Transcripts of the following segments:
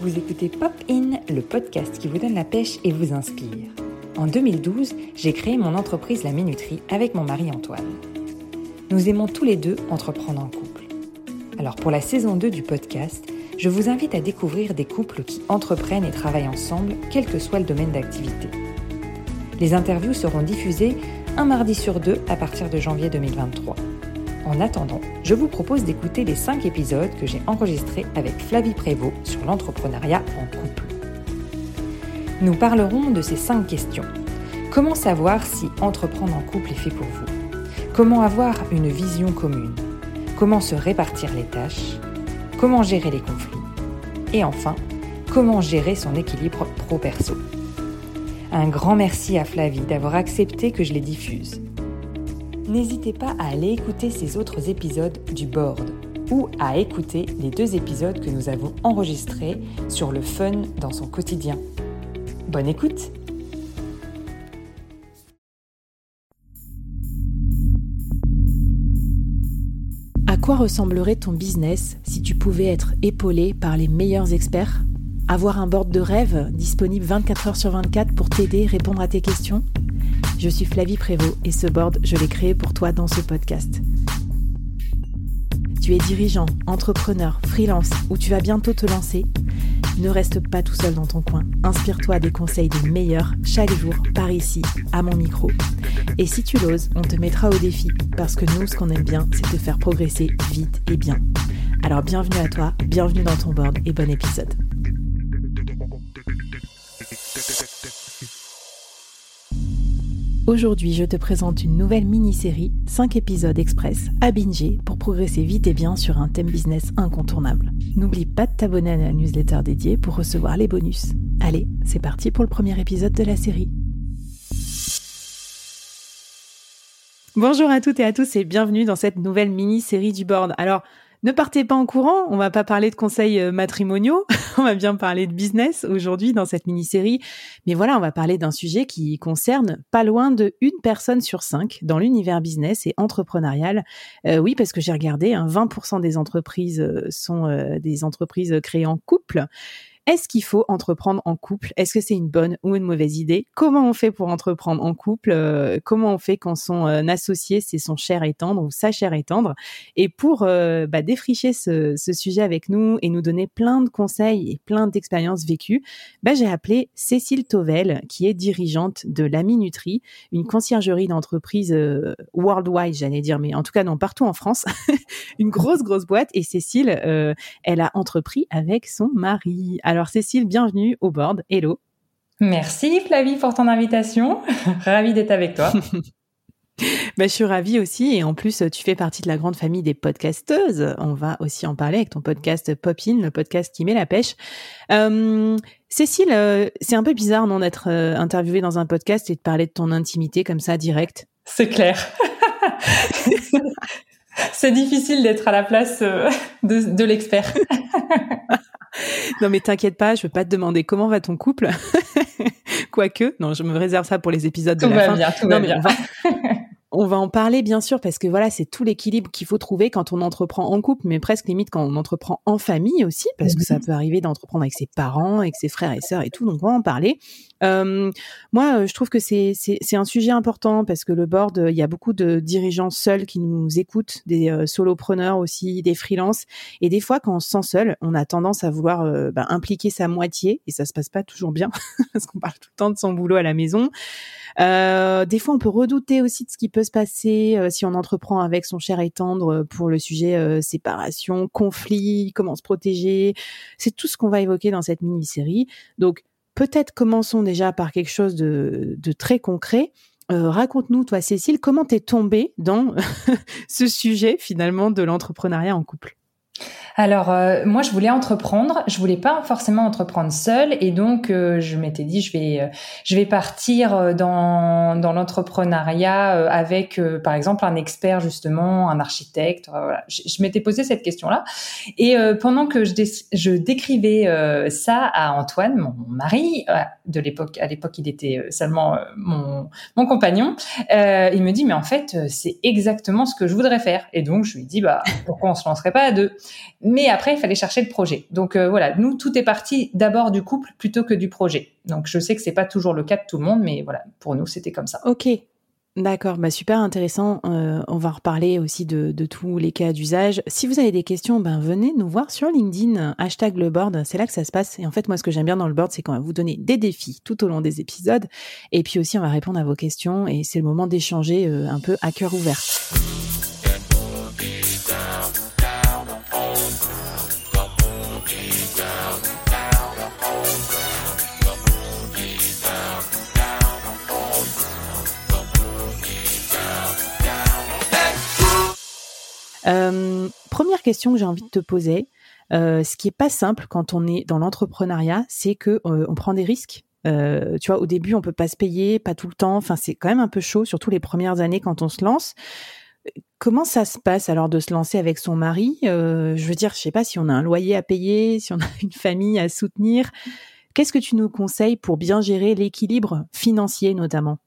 Vous écoutez Pop In, le podcast qui vous donne la pêche et vous inspire. En 2012, j'ai créé mon entreprise La Minuterie avec mon mari Antoine. Nous aimons tous les deux entreprendre en couple. Alors pour la saison 2 du podcast, je vous invite à découvrir des couples qui entreprennent et travaillent ensemble, quel que soit le domaine d'activité. Les interviews seront diffusées un mardi sur deux à partir de janvier 2023. En attendant, je vous propose d'écouter les 5 épisodes que j'ai enregistrés avec Flavie Prévost sur l'entrepreneuriat en couple. Nous parlerons de ces 5 questions. Comment savoir si entreprendre en couple est fait pour vous? Comment avoir une vision commune? Comment se répartir les tâches? Comment gérer les conflits? Et enfin, comment gérer son équilibre pro-perso? Un grand merci à Flavie d'avoir accepté que je les diffuse n'hésitez pas à aller écouter ces autres épisodes du board ou à écouter les deux épisodes que nous avons enregistrés sur le fun dans son quotidien. Bonne écoute! À quoi ressemblerait ton business si tu pouvais être épaulé par les meilleurs experts? Avoir un board de rêve disponible 24 heures sur 24 pour t'aider, répondre à tes questions? Je suis Flavie Prévost et ce board, je l'ai créé pour toi dans ce podcast. Tu es dirigeant, entrepreneur, freelance ou tu vas bientôt te lancer Ne reste pas tout seul dans ton coin. Inspire-toi des conseils des meilleurs chaque jour par ici, à mon micro. Et si tu l'oses, on te mettra au défi parce que nous, ce qu'on aime bien, c'est te faire progresser vite et bien. Alors bienvenue à toi, bienvenue dans ton board et bon épisode. Aujourd'hui, je te présente une nouvelle mini-série, 5 épisodes express à binger pour progresser vite et bien sur un thème business incontournable. N'oublie pas de t'abonner à la newsletter dédiée pour recevoir les bonus. Allez, c'est parti pour le premier épisode de la série. Bonjour à toutes et à tous et bienvenue dans cette nouvelle mini-série du board. Alors, ne partez pas en courant, on va pas parler de conseils euh, matrimoniaux, on va bien parler de business aujourd'hui dans cette mini-série. Mais voilà, on va parler d'un sujet qui concerne pas loin de une personne sur cinq dans l'univers business et entrepreneurial. Euh, oui, parce que j'ai regardé, 20% hein, des entreprises euh, sont des entreprises créées en couple. Est-ce qu'il faut entreprendre en couple? Est-ce que c'est une bonne ou une mauvaise idée? Comment on fait pour entreprendre en couple? Euh, Comment on fait quand son euh, associé, c'est son cher et tendre ou sa chère et tendre? Et pour euh, bah, défricher ce, sujet avec nous et nous donner plein de conseils et plein d'expériences vécues, bah, j'ai appelé Cécile Tovel, qui est dirigeante de La Minuterie, une conciergerie d'entreprise worldwide, j'allais dire, mais en tout cas non, partout en France, une grosse, grosse boîte. Et Cécile, elle a entrepris avec son mari. Cécile, bienvenue au board. Hello. Merci Flavie pour ton invitation. ravie d'être avec toi. Bah, je suis ravie aussi. Et en plus, tu fais partie de la grande famille des podcasteuses. On va aussi en parler avec ton podcast Popin, le podcast qui met la pêche. Euh, Cécile, euh, c'est un peu bizarre non d'être euh, interviewée dans un podcast et de parler de ton intimité comme ça direct. C'est clair. c'est difficile d'être à la place de, de l'expert. non mais t'inquiète pas, je veux pas te demander comment va ton couple. Quoique, non, je me réserve ça pour les épisodes de la va fin. Bien, tout va bien. On va en parler bien sûr parce que voilà, c'est tout l'équilibre qu'il faut trouver quand on entreprend en couple, mais presque limite quand on entreprend en famille aussi, parce que ça mhm. peut arriver d'entreprendre avec ses parents, avec ses frères et sœurs et tout. Donc on va en parler. Euh, moi, je trouve que c'est c'est un sujet important parce que le board, il y a beaucoup de dirigeants seuls qui nous écoutent, des euh, solopreneurs aussi, des freelances. Et des fois, quand on se sent seul, on a tendance à vouloir euh, bah, impliquer sa moitié et ça se passe pas toujours bien parce qu'on parle tout le temps de son boulot à la maison. Euh, des fois, on peut redouter aussi de ce qui peut se passer euh, si on entreprend avec son cher et tendre euh, pour le sujet euh, séparation, conflit, comment se protéger. C'est tout ce qu'on va évoquer dans cette mini-série. Donc, peut-être commençons déjà par quelque chose de, de très concret. Raconte-nous, toi, Cécile, comment t'es tombée dans ce sujet finalement de l'entrepreneuriat en couple? Alors euh, moi je voulais entreprendre, je voulais pas forcément entreprendre seule. Et donc euh, je m'étais dit je vais euh, je vais partir dans dans l'entrepreneuriat avec par exemple un expert justement, un architecte. Voilà. Je, m'étais posé cette question là et pendant que je, je décrivais ça à Antoine, mon, mari de l'époque, à l'époque il était seulement mon mon compagnon, il me dit mais en fait c'est exactement ce que je voudrais faire. Et donc je lui dis bah pourquoi on se lancerait pas à deux? Mais après, il fallait chercher le projet. Donc voilà, nous, tout est parti d'abord du couple plutôt que du projet. Donc je sais que c'est pas toujours le cas de tout le monde, mais voilà, pour nous, c'était comme ça. Ok, D'accord, bah super intéressant. Euh, on va reparler aussi de, tous les cas d'usage. Si vous avez des questions, ben venez nous voir sur LinkedIn, hashtag le board, c'est là que ça se passe. Et en fait, moi, ce que j'aime bien dans le board, c'est qu'on va vous donner des défis tout au long des épisodes. Et puis aussi, on va répondre à vos questions et c'est le moment d'échanger euh, un peu à cœur ouvert. Euh, première question que j'ai envie de te poser, euh, ce qui est pas simple quand on est dans l'entrepreneuriat, c'est que euh, on prend des risques. tu vois, au début, on peut pas se payer, pas tout le temps. Enfin, c'est quand même un peu chaud, surtout les premières années quand on se lance. Comment ça se passe alors de se lancer avec son mari? Je veux dire, je sais pas si on a un loyer à payer, si on a une famille à soutenir. Qu'est-ce que tu nous conseilles pour bien gérer l'équilibre financier notamment?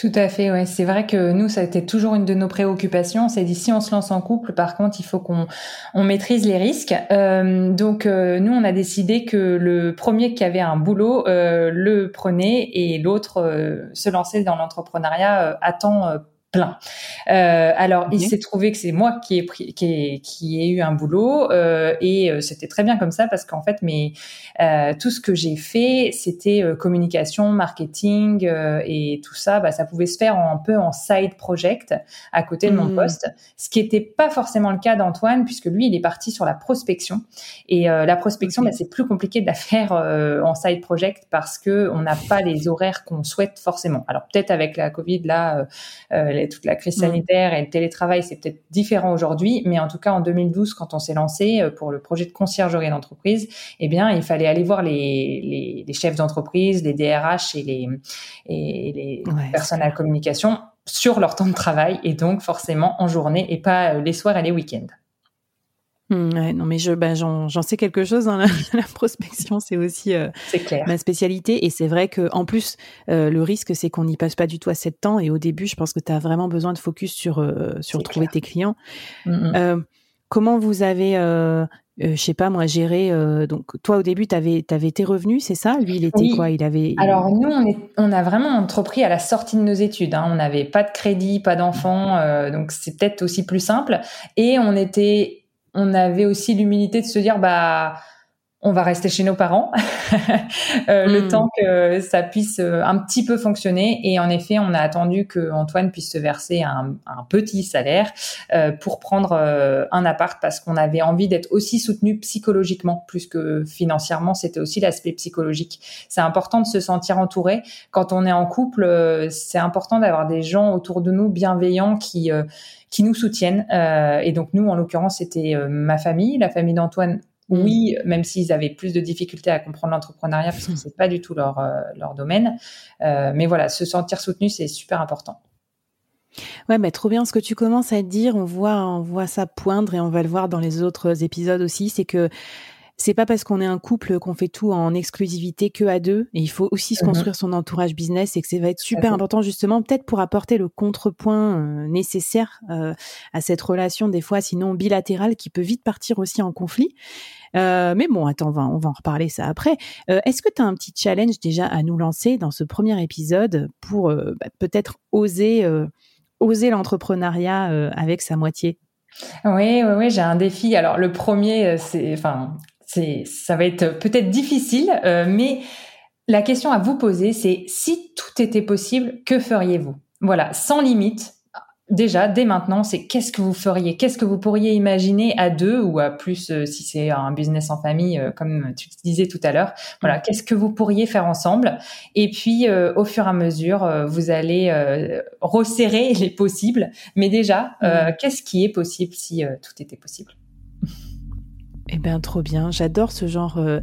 Tout à fait, ouais. C'est vrai que nous, ça a été toujours une de nos préoccupations. C'est dit si on se lance en couple, par contre, il faut qu'on on maîtrise les risques. Euh, donc, euh, nous, on a décidé que le premier qui avait un boulot euh, le prenait et l'autre se lançait dans l'entrepreneuriat à temps plein. Euh, alors, il s'est trouvé que c'est moi qui ai pris, qui ai, qui ai eu un boulot euh, et euh, c'était très bien comme ça parce qu'en fait, mais tout ce que j'ai fait, c'était communication, marketing et tout ça. Bah, ça pouvait se faire un peu en side project à côté de mon mmh. poste, ce qui n'était pas forcément le cas d'Antoine puisque lui, il est parti sur la prospection et la prospection, bah, c'est plus compliqué de la faire en side project parce que on n'a pas les horaires qu'on souhaite forcément. Alors peut-être avec la Covid là toute la crise mm. sanitaire et le télétravail, c'est peut-être différent aujourd'hui, mais en tout cas en 2012, quand on s'est lancé euh, pour le projet de conciergerie d'entreprise, eh bien, il fallait aller voir les, chefs d'entreprise, les DRH et les, et les personnes à communication sur leur temps de travail et donc forcément en journée et pas euh, les soirs et les week-ends. Mmh, ouais, non, mais je, ben, j'en, sais quelque chose. dans hein, la, prospection, c'est aussi euh, ma spécialité. Et c'est vrai que en plus, euh, le risque, c'est qu'on n'y passe pas du tout assez de temps. Et au début, je pense que tu as vraiment besoin de focus sur euh, sur trouver tes clients. Mmh, mmh. comment vous avez, je sais pas moi, géré Donc, toi, au début, tu avais, avais tes revenus, c'est ça? Lui, il était quoi? Il avait. Alors nous, on, est, on a vraiment entrepris à la sortie de nos études. Hein. On n'avait pas de crédit, pas d'enfants, donc c'est peut-être aussi plus simple. Et on était on avait aussi l'humilité de se dire bah on va rester chez nos parents euh, le hmm. temps que ça puisse euh, un petit peu fonctionner et en effet on a attendu que Antoine puisse se verser un, petit salaire euh, pour prendre un appart parce qu'on avait envie d'être aussi soutenu psychologiquement plus que financièrement c'était aussi l'aspect psychologique c'est important de se sentir entouré quand on est en couple c'est important d'avoir des gens autour de nous bienveillants qui qui nous soutiennent. Euh, et donc nous, en l'occurrence, c'était euh, ma famille, la famille d'Antoine. Mm. Oui, même s'ils avaient plus de difficultés à comprendre l'entrepreneuriat parce que c'est pas du tout leur euh, leur domaine. mais voilà, se sentir soutenu, c'est super important. Ouais, mais trop bien ce que tu commences à dire. On voit, on voit ça poindre et on va le voir dans les autres épisodes aussi. C'est que c'est pas parce qu'on est un couple qu'on fait tout en exclusivité que à deux. Et il faut aussi se mhm. construire son entourage business et que ça va être super important justement, peut-être pour apporter le contrepoint euh, nécessaire euh, à cette relation des fois, sinon bilatérale, qui peut vite partir aussi en conflit. Euh, mais bon, attends, on va, on va en reparler ça après. Est-ce que tu as un petit challenge déjà à nous lancer dans ce premier épisode pour bah, peut-être oser, oser l'entrepreneuriat avec sa moitié? Oui, oui, oui, j'ai un défi. Alors le premier, c'est, enfin, c'est, ça va être peut-être difficile, euh, mais la question à vous poser, c'est si tout était possible, que feriez-vous? Voilà, sans limite. Déjà, dès maintenant, c'est qu'est-ce que vous feriez? Qu'est-ce que vous pourriez imaginer à deux ou à plus euh, si c'est un business en famille, euh, comme tu disais tout à l'heure? Voilà, mm. qu'est-ce que vous pourriez faire ensemble? Et puis, au fur et à mesure, vous allez resserrer les possibles. Mais déjà, mm. qu'est-ce qui est possible si tout était possible? Eh bien, trop bien. J'adore ce genre euh,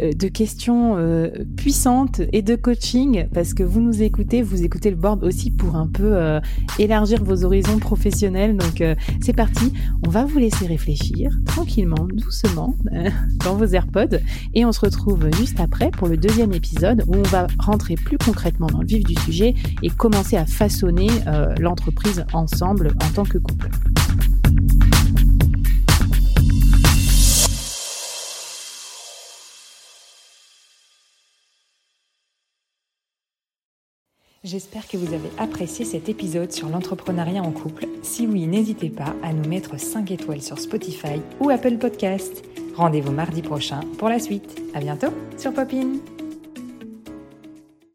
euh, de questions euh, puissantes et de coaching parce que vous nous écoutez, vous écoutez le board aussi pour un peu élargir vos horizons professionnels. Donc, c'est parti. On va vous laisser réfléchir tranquillement, doucement dans vos AirPods et on se retrouve juste après pour le deuxième épisode où on va rentrer plus concrètement dans le vif du sujet et commencer à façonner l'entreprise ensemble en tant que couple. J'espère que vous avez apprécié cet épisode sur l'entrepreneuriat en couple. Si oui, n'hésitez pas à nous mettre 5 étoiles sur Spotify ou Apple Podcast. Rendez-vous mardi prochain pour la suite. À bientôt sur Popin.